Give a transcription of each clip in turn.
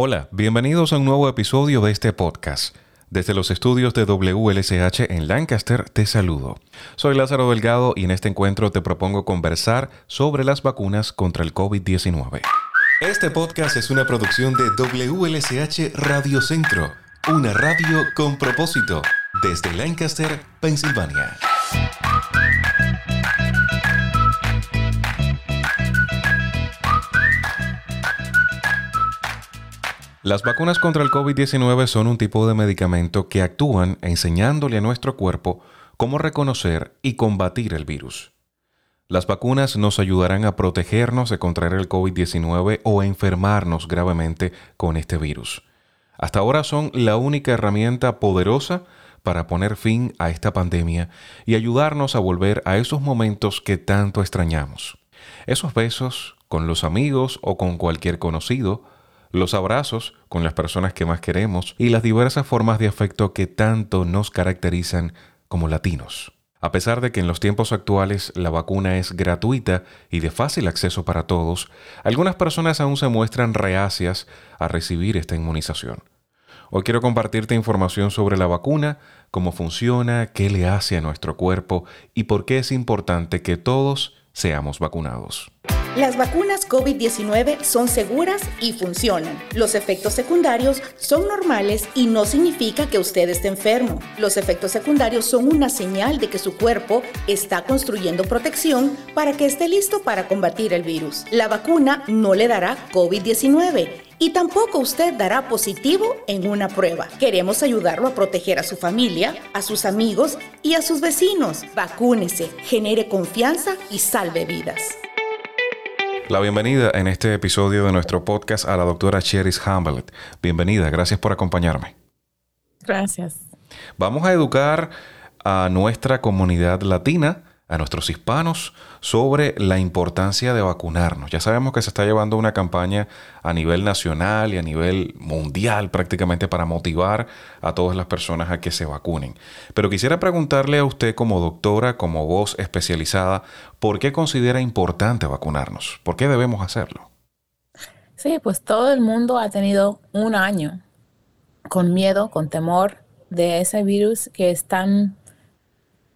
Hola, bienvenidos a un nuevo episodio de este podcast. Desde los estudios de WLSH en Lancaster te saludo. Soy Lázaro Delgado y en este encuentro te propongo conversar sobre las vacunas contra el COVID-19. Este podcast es una producción de WLSH Radio Centro, una radio con propósito, desde Lancaster, Pensilvania. Las vacunas contra el COVID-19 son un tipo de medicamento que actúan enseñándole a nuestro cuerpo cómo reconocer y combatir el virus. Las vacunas nos ayudarán a protegernos de contraer el COVID-19 o enfermarnos gravemente con este virus. Hasta ahora son la única herramienta poderosa para poner fin a esta pandemia y ayudarnos a volver a esos momentos que tanto extrañamos. Esos besos con los amigos o con cualquier conocido, los abrazos con las personas que más queremos y las diversas formas de afecto que tanto nos caracterizan como latinos. A pesar de que en los tiempos actuales la vacuna es gratuita y de fácil acceso para todos, algunas personas aún se muestran reacias a recibir esta inmunización. Hoy quiero compartirte información sobre la vacuna, cómo funciona, qué le hace a nuestro cuerpo y por qué es importante que todos seamos vacunados. Las vacunas COVID-19 son seguras y funcionan. Los efectos secundarios son normales y no significa que usted esté enfermo. Los efectos secundarios son una señal de que su cuerpo está construyendo protección para que esté listo para combatir el virus. La vacuna no le dará COVID-19 y tampoco usted dará positivo en una prueba. Queremos ayudarlo a proteger a su familia, a sus amigos y a sus vecinos. Vacúnese, genere confianza y salve vidas. La bienvenida en este episodio de nuestro podcast a la doctora Cheris Hamlet. Bienvenida, gracias por acompañarme. Gracias. Vamos a educar a nuestra comunidad latina a nuestros hispanos sobre la importancia de vacunarnos. Ya sabemos que se está llevando una campaña a nivel nacional y a nivel mundial prácticamente para motivar a todas las personas a que se vacunen. Pero quisiera preguntarle a usted como doctora, como voz especializada, ¿por qué considera importante vacunarnos? ¿Por qué debemos hacerlo? Sí, pues todo el mundo ha tenido un año con miedo, con temor de ese virus que es tan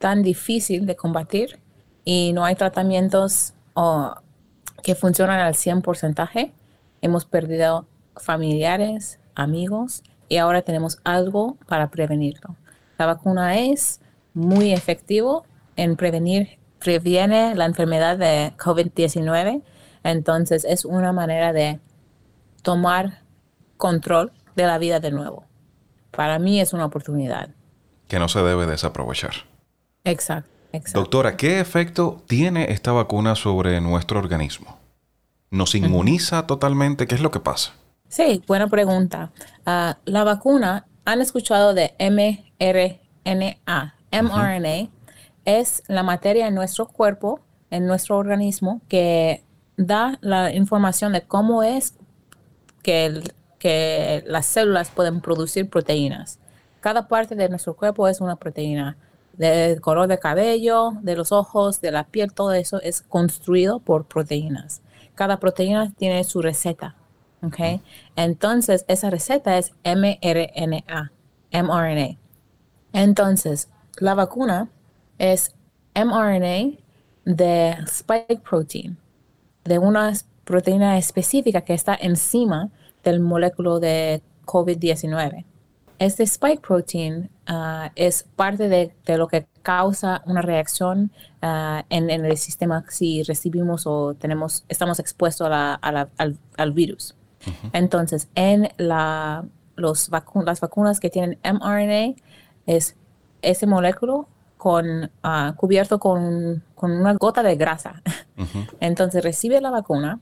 tan difícil de combatir y no hay tratamientos que funcionan al 100%. Hemos perdido familiares, amigos y ahora tenemos algo para prevenirlo. La vacuna es muy efectivo en prevenir, previene la enfermedad de COVID-19. Entonces es una manera de tomar control de la vida de nuevo. Para mí es una oportunidad. Que no se debe desaprovechar. Exacto, Doctora, ¿qué efecto tiene esta vacuna sobre nuestro organismo? ¿Nos inmuniza totalmente? ¿Qué es lo que pasa? Sí, buena pregunta. Ah, la vacuna, ¿han escuchado de mRNA? mRNA es la materia en nuestro cuerpo, en nuestro organismo, que da la información de cómo es que, que las células pueden producir proteínas. Cada parte de nuestro cuerpo es una proteína del color de cabello, de los ojos, de la piel, todo eso es construido por proteínas. Cada proteína tiene su receta. ¿ok? Entonces, esa receta es mRNA, mRNA. Entonces, la vacuna es mRNA de spike protein, de una proteína específica que está encima del moléculo de COVID-19. Este spike protein ah, es parte de, lo que causa una reacción ah, en, el sistema si recibimos o tenemos, estamos expuestos al, virus. Entonces, en la, los las vacunas que tienen mRNA, es ese moléculo con, ah, cubierto con, una gota de grasa. Entonces, recibe la vacuna,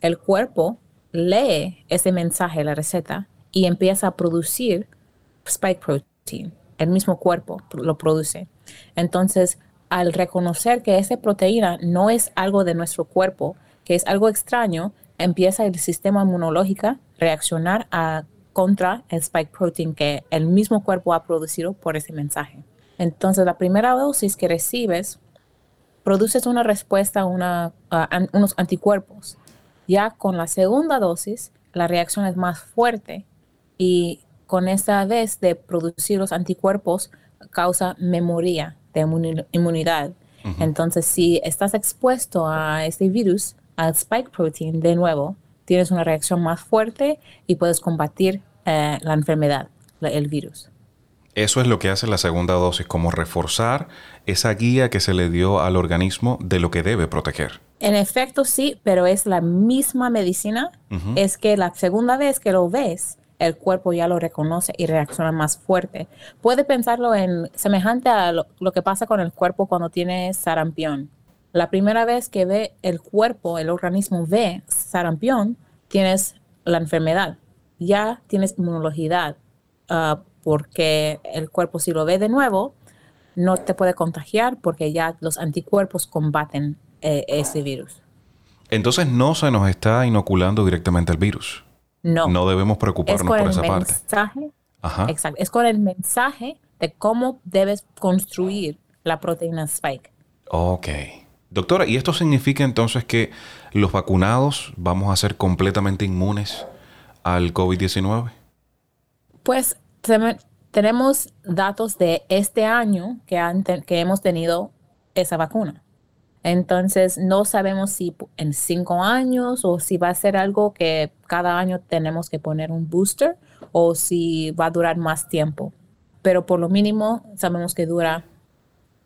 el cuerpo lee ese mensaje, la receta, y empieza a producir spike protein. El mismo cuerpo lo produce. Entonces, al reconocer que esa proteína no es algo de nuestro cuerpo, que es algo extraño, empieza el sistema inmunológico a reaccionar contra el spike protein que el mismo cuerpo ha producido por ese mensaje. Entonces, la primera dosis que recibes, produces una respuesta a, unos anticuerpos. Ya con la segunda dosis, la reacción es más fuerte y con esta vez de producir los anticuerpos causa memoria de inmunidad. Entonces, si estás expuesto a este virus, al spike protein, de nuevo, tienes una reacción más fuerte y puedes combatir eh, la enfermedad, el virus. Eso es lo que hace la segunda dosis, como reforzar esa guía que se le dio al organismo de lo que debe proteger. En efecto, sí, pero es la misma medicina. Es que la segunda vez que lo ves, el cuerpo ya lo reconoce y reacciona más fuerte. Puede pensarlo en semejante a lo, que pasa con el cuerpo cuando tiene sarampión. La primera vez que ve el cuerpo, el organismo ve sarampión, tienes la enfermedad. Ya tienes inmunología, ah, porque el cuerpo si lo ve de nuevo, no te puede contagiar porque ya los anticuerpos combaten eh, ese virus. Entonces no se nos está inoculando directamente el virus. No. No debemos preocuparnos por esa parte. Ajá. Exacto. Es con el mensaje de cómo debes construir la proteína spike. Ok. Doctora, ¿y esto significa entonces que los vacunados vamos a ser completamente inmunes al COVID-19? Pues tenemos datos de este año que, que hemos tenido esa vacuna. Entonces, no sabemos si en cinco años o si va a ser algo que cada año tenemos que poner un booster o si va a durar más tiempo. Pero por lo mínimo sabemos que dura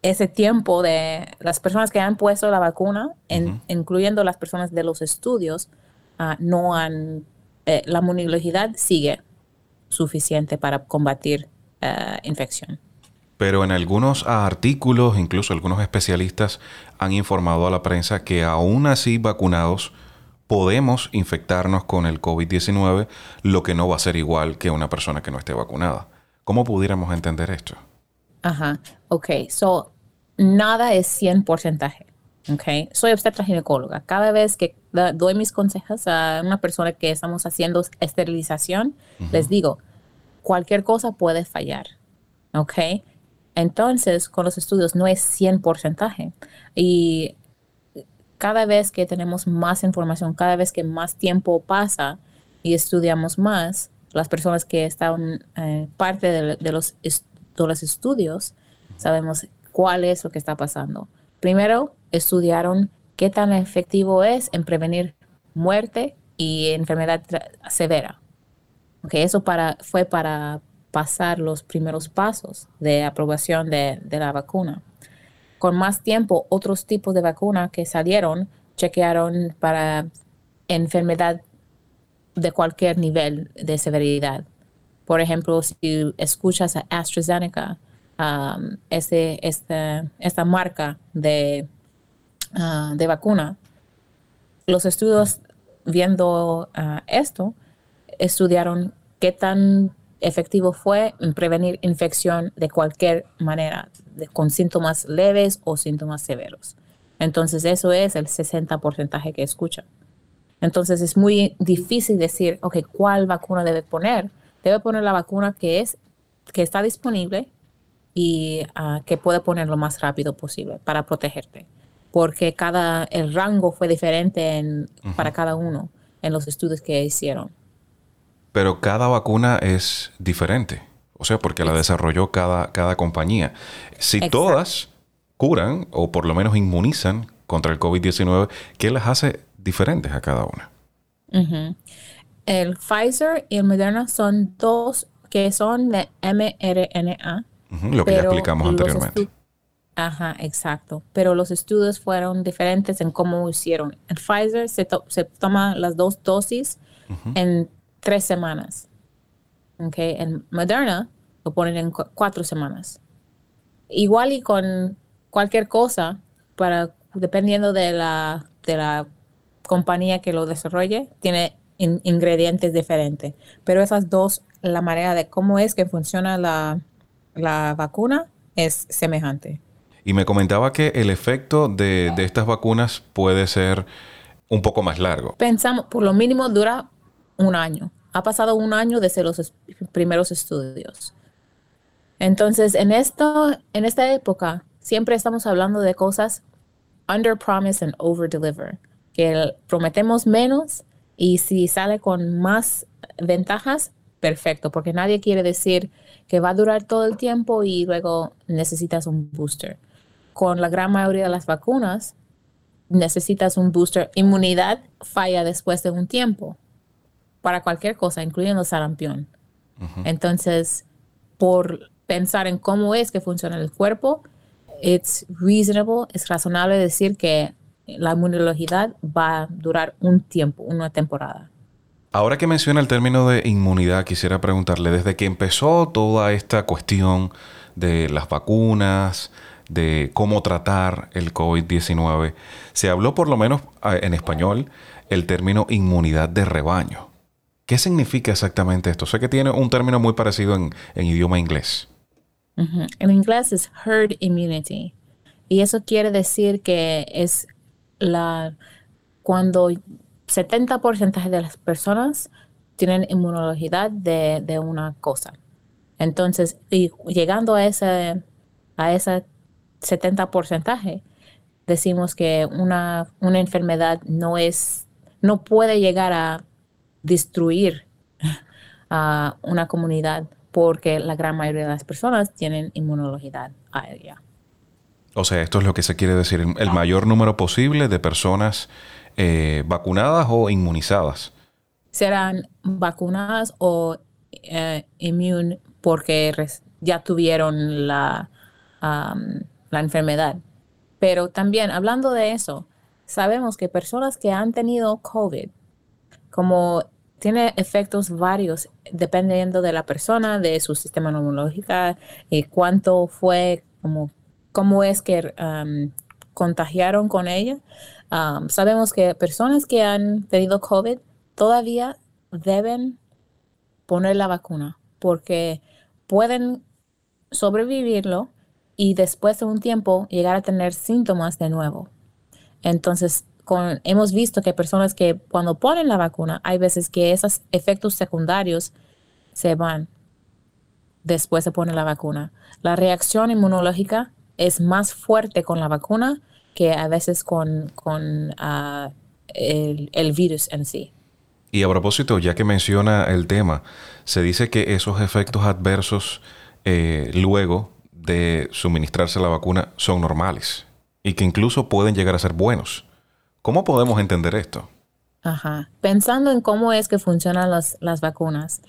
ese tiempo de las personas que han puesto la vacuna, incluyendo las personas de los estudios, ah, no han, eh, la inmunidad sigue suficiente para combatir uh, infección. Pero en algunos artículos, incluso algunos especialistas han informado a la prensa que aún así vacunados podemos infectarnos con el COVID-19, lo que no va a ser igual que una persona que no esté vacunada. ¿Cómo pudiéramos entender esto? Ajá, ok. So, nada es 100%. Okay. Soy obstetra ginecóloga. Cada vez que doy mis consejos a una persona que estamos haciendo esterilización, les digo, cualquier cosa puede fallar. ¿Ok? Entonces, con los estudios no es 100%. Y cada vez que tenemos más información, cada vez que más tiempo pasa y estudiamos más, las personas que están eh, parte de, los, los estudios, sabemos cuál es lo que está pasando. Primero, estudiaron qué tan efectivo es en prevenir muerte y enfermedad severa. Eso para, fue para pasar los primeros pasos de aprobación de, la vacuna. Con más tiempo, otros tipos de vacuna que salieron chequearon para enfermedad de cualquier nivel de severidad. Por ejemplo, si escuchas a AstraZeneca, um, esta, marca de, uh, de vacuna, los estudios viendo uh, esto estudiaron qué tan efectivo fue en prevenir infección de cualquier manera, con síntomas leves o síntomas severos. Entonces eso es el 60% que escuchan. Entonces es muy difícil decir, ok, ¿cuál vacuna debe poner? Debe poner la vacuna que, es, que está disponible y ah, que puede poner lo más rápido posible para protegerte. Porque cada, el rango fue diferente para cada uno en los estudios que hicieron. Pero cada vacuna es diferente. O sea, porque la desarrolló cada, cada compañía. Si todas curan o por lo menos inmunizan contra el COVID-19, ¿qué las hace diferentes a cada una? El Pfizer y el Moderna son dos que son de mRNA. lo que ya explicamos anteriormente. Ajá, exacto. Pero los estudios fueron diferentes en cómo hicieron. El Pfizer se, se toma las dos dosis en tres semanas. Okay. En Moderna lo ponen en cuatro semanas. Igual y con cualquier cosa, para, dependiendo de la, de la compañía que lo desarrolle, tiene ingredientes diferentes. Pero esas dos, la manera de cómo es que funciona la, la vacuna es semejante. Y me comentaba que el efecto de, de, estas vacunas puede ser un poco más largo. Pensamos, por lo mínimo dura un año. Ha pasado un año desde los primeros estudios. Entonces, en, esto, en esta época, siempre estamos hablando de cosas under promise and over deliver, que prometemos menos Y si sale con más ventajas, perfecto, porque nadie quiere decir que va a durar todo el tiempo y luego necesitas un booster. Con la gran mayoría de las vacunas, necesitas un booster. Inmunidad falla después de un tiempo para cualquier cosa, incluyendo sarampión. Entonces, por pensar en cómo es que funciona el cuerpo, it's reasonable, es razonable decir que la inmunología va a durar un tiempo, una temporada. Ahora que menciona el término de inmunidad, quisiera preguntarle, desde que empezó toda esta cuestión de las vacunas, de cómo tratar el COVID-19, se habló por lo menos ah, en español el término inmunidad de rebaño. ¿Qué significa exactamente esto? Sé que tiene un término muy parecido en, idioma inglés. En inglés es herd immunity. Y eso quiere decir que es la cuando 70% de las personas tienen inmunología de, de, una cosa. Entonces, y llegando a ese, a ese 70%, decimos que una, una enfermedad no es, no puede llegar a destruir a una comunidad porque la gran mayoría de las personas tienen inmunología a ella. O sea, esto es lo que se quiere decir, el mayor número posible de personas eh, vacunadas o inmunizadas. Serán vacunadas o eh, porque ya tuvieron la, la enfermedad. Pero también, hablando de eso, sabemos que personas que han tenido COVID, como tiene efectos varios dependiendo de la persona, de su sistema inmunológico y cuánto fue, como, cómo es que contagiaron con ella. sabemos que personas que han tenido COVID todavía deben poner la vacuna porque pueden sobrevivirlo y después de un tiempo llegar a tener síntomas de nuevo. Entonces, hemos visto que personas que cuando ponen la vacuna, hay veces que esos efectos secundarios se van después de poner la vacuna. La reacción inmunológica es más fuerte con la vacuna que a veces con, ah, el, virus en sí. Y a propósito, ya que menciona el tema, se dice que esos efectos adversos eh, luego de suministrarse la vacuna son normales y que incluso pueden llegar a ser buenos. ¿Cómo podemos entender esto? Ajá. Pensando en cómo es que funcionan las, las vacunas.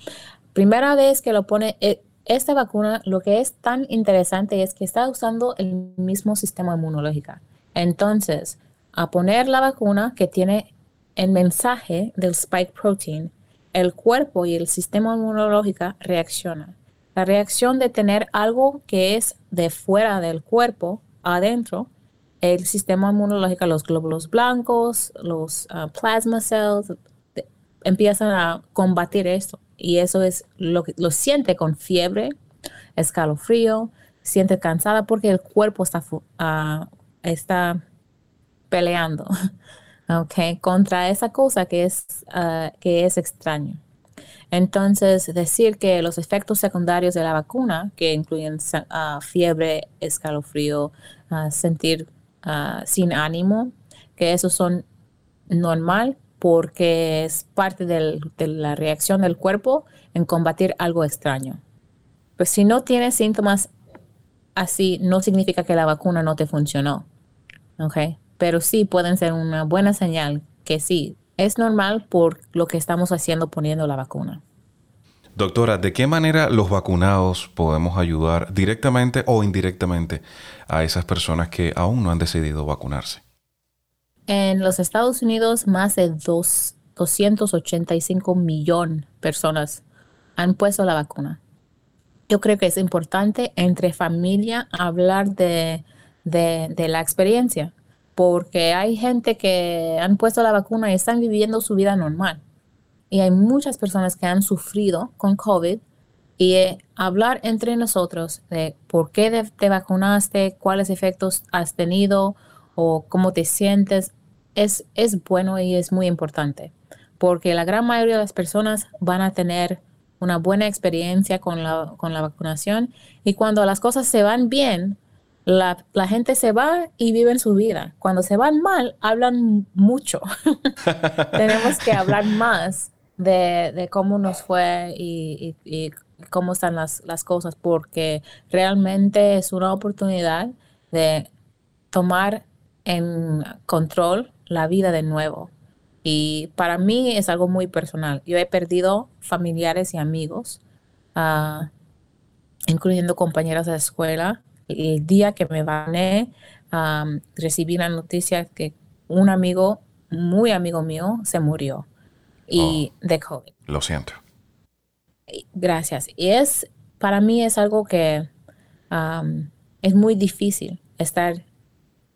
Primera vez que lo pone, eh, esta vacuna, lo que es tan interesante es que está usando el mismo sistema inmunológico. Entonces, a poner la vacuna que tiene el mensaje del spike protein, el cuerpo y el sistema inmunológico reaccionan. La reacción de tener algo que es de fuera del cuerpo adentro el sistema inmunológico, los glóbulos blancos, los uh, plasma cells, empiezan a combatir esto. Y eso es lo que lo siente con fiebre, escalofrío, siente cansada porque el cuerpo está, uh, está peleando okay, contra esa cosa que es, uh, que es extraño. Entonces, decir que los efectos secundarios de la vacuna, que incluyen fiebre, escalofrío, sentir Ah, sin ánimo, que esos son normal porque es parte de la reacción del cuerpo en combatir algo extraño. Pues si no tienes síntomas así, no significa que la vacuna no te funcionó. ¿Ok? Pero sí pueden ser una buena señal que sí, es normal por lo que estamos haciendo poniendo la vacuna. Doctora, ¿de qué manera los vacunados podemos ayudar directamente o indirectamente a esas personas que aún no han decidido vacunarse? En los Estados Unidos, más de 285 millones de personas han puesto la vacuna. Yo creo que es importante entre familia hablar de, de la experiencia, porque hay gente que han puesto la vacuna y están viviendo su vida normal y hay muchas personas que han sufrido con COVID y eh, hablar entre nosotros de por qué te vacunaste, cuáles efectos has tenido o cómo te sientes es, es bueno y es muy importante porque la gran mayoría de las personas van a tener una buena experiencia con la, con la vacunación y cuando las cosas se van bien, la, la, gente se va y viven su vida. Cuando se van mal, hablan mucho. Tenemos que hablar más de, cómo nos fue y, cómo están las, cosas, porque realmente es una oportunidad de tomar en control la vida de nuevo. Y para mí es algo muy personal. Yo he perdido familiares y amigos, uh, incluyendo compañeras de escuela. El día que me vané, um, recibí la noticia que un amigo, muy amigo mío, se murió y oh, de COVID. Lo siento. Gracias. Y es, para mí es algo que um, es muy difícil estar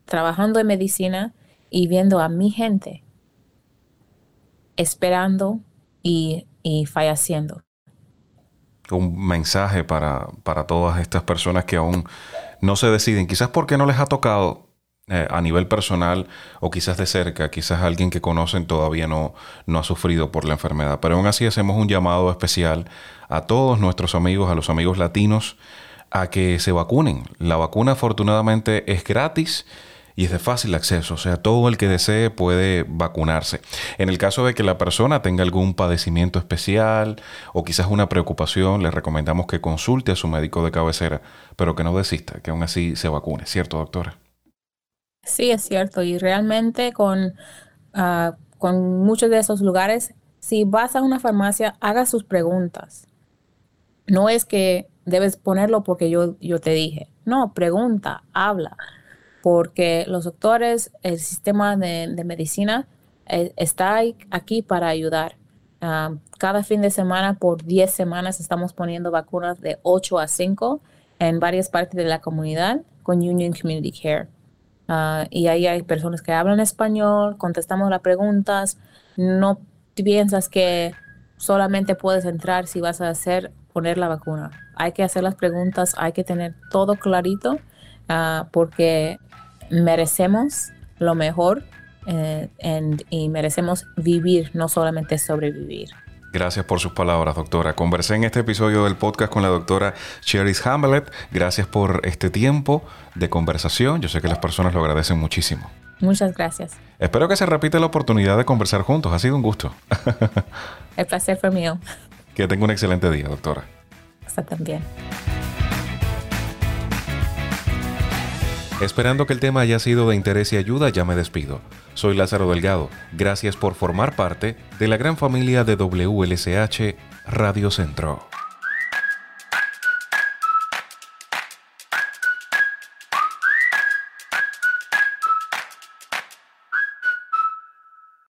trabajando en medicina y viendo a mi gente esperando y, y falleciendo. Un mensaje para, para, todas estas personas que aún no se deciden, quizás porque no les ha tocado eh, a nivel personal o quizás de cerca, quizás alguien que conocen todavía no, no ha sufrido por la enfermedad, pero aún así hacemos un llamado especial a todos nuestros amigos, a los amigos latinos, a que se vacunen. La vacuna afortunadamente es gratis y es de fácil acceso, o sea, todo el que desee puede vacunarse. En el caso de que la persona tenga algún padecimiento especial o quizás una preocupación, le recomendamos que consulte a su médico de cabecera, pero que no desista, que aún así se vacune, ¿cierto, doctora? Sí, es cierto, y realmente con, uh, con muchos de esos lugares, si vas a una farmacia, haga sus preguntas. No es que debes ponerlo porque yo, yo te dije. No, pregunta, habla porque los doctores, el sistema de, de medicina eh, está aquí para ayudar. Um, cada fin de semana, por 10 semanas, estamos poniendo vacunas de 8 a 5 en varias partes de la comunidad con Union Community Care. Uh, y ahí hay personas que hablan español, contestamos las preguntas. No piensas que solamente puedes entrar si vas a hacer poner la vacuna. Hay que hacer las preguntas, hay que tener todo clarito, uh, porque merecemos lo mejor eh, and, y merecemos vivir, no solamente sobrevivir. Gracias por sus palabras, doctora. Conversé en este episodio del podcast con la doctora Cheris Hamlet. Gracias por este tiempo de conversación. Yo sé que las personas lo agradecen muchísimo. Muchas gracias. Espero que se repita la oportunidad de conversar juntos. Ha sido un gusto. El placer fue mío. Que tenga un excelente día, doctora. Hasta también. Esperando que el tema haya sido de interés y ayuda, ya me despido. Soy Lázaro Delgado. Gracias por formar parte de la gran familia de WLSH Radio Centro.